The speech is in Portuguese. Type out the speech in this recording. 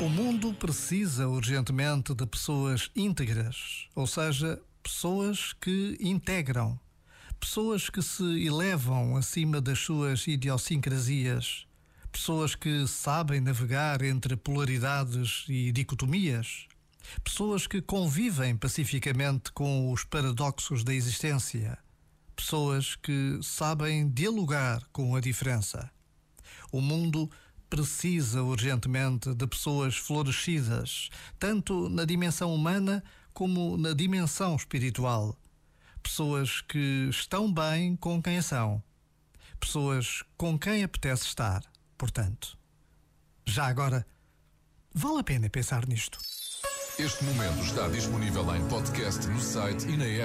O mundo precisa urgentemente de pessoas íntegras, ou seja, pessoas que integram, pessoas que se elevam acima das suas idiosincrasias, pessoas que sabem navegar entre polaridades e dicotomias, pessoas que convivem pacificamente com os paradoxos da existência, pessoas que sabem dialogar com a diferença. O mundo precisa urgentemente de pessoas florescidas, tanto na dimensão humana como na dimensão espiritual. Pessoas que estão bem com quem são. Pessoas com quem apetece estar, portanto. Já agora, vale a pena pensar nisto. Este momento está disponível em podcast no site e na app.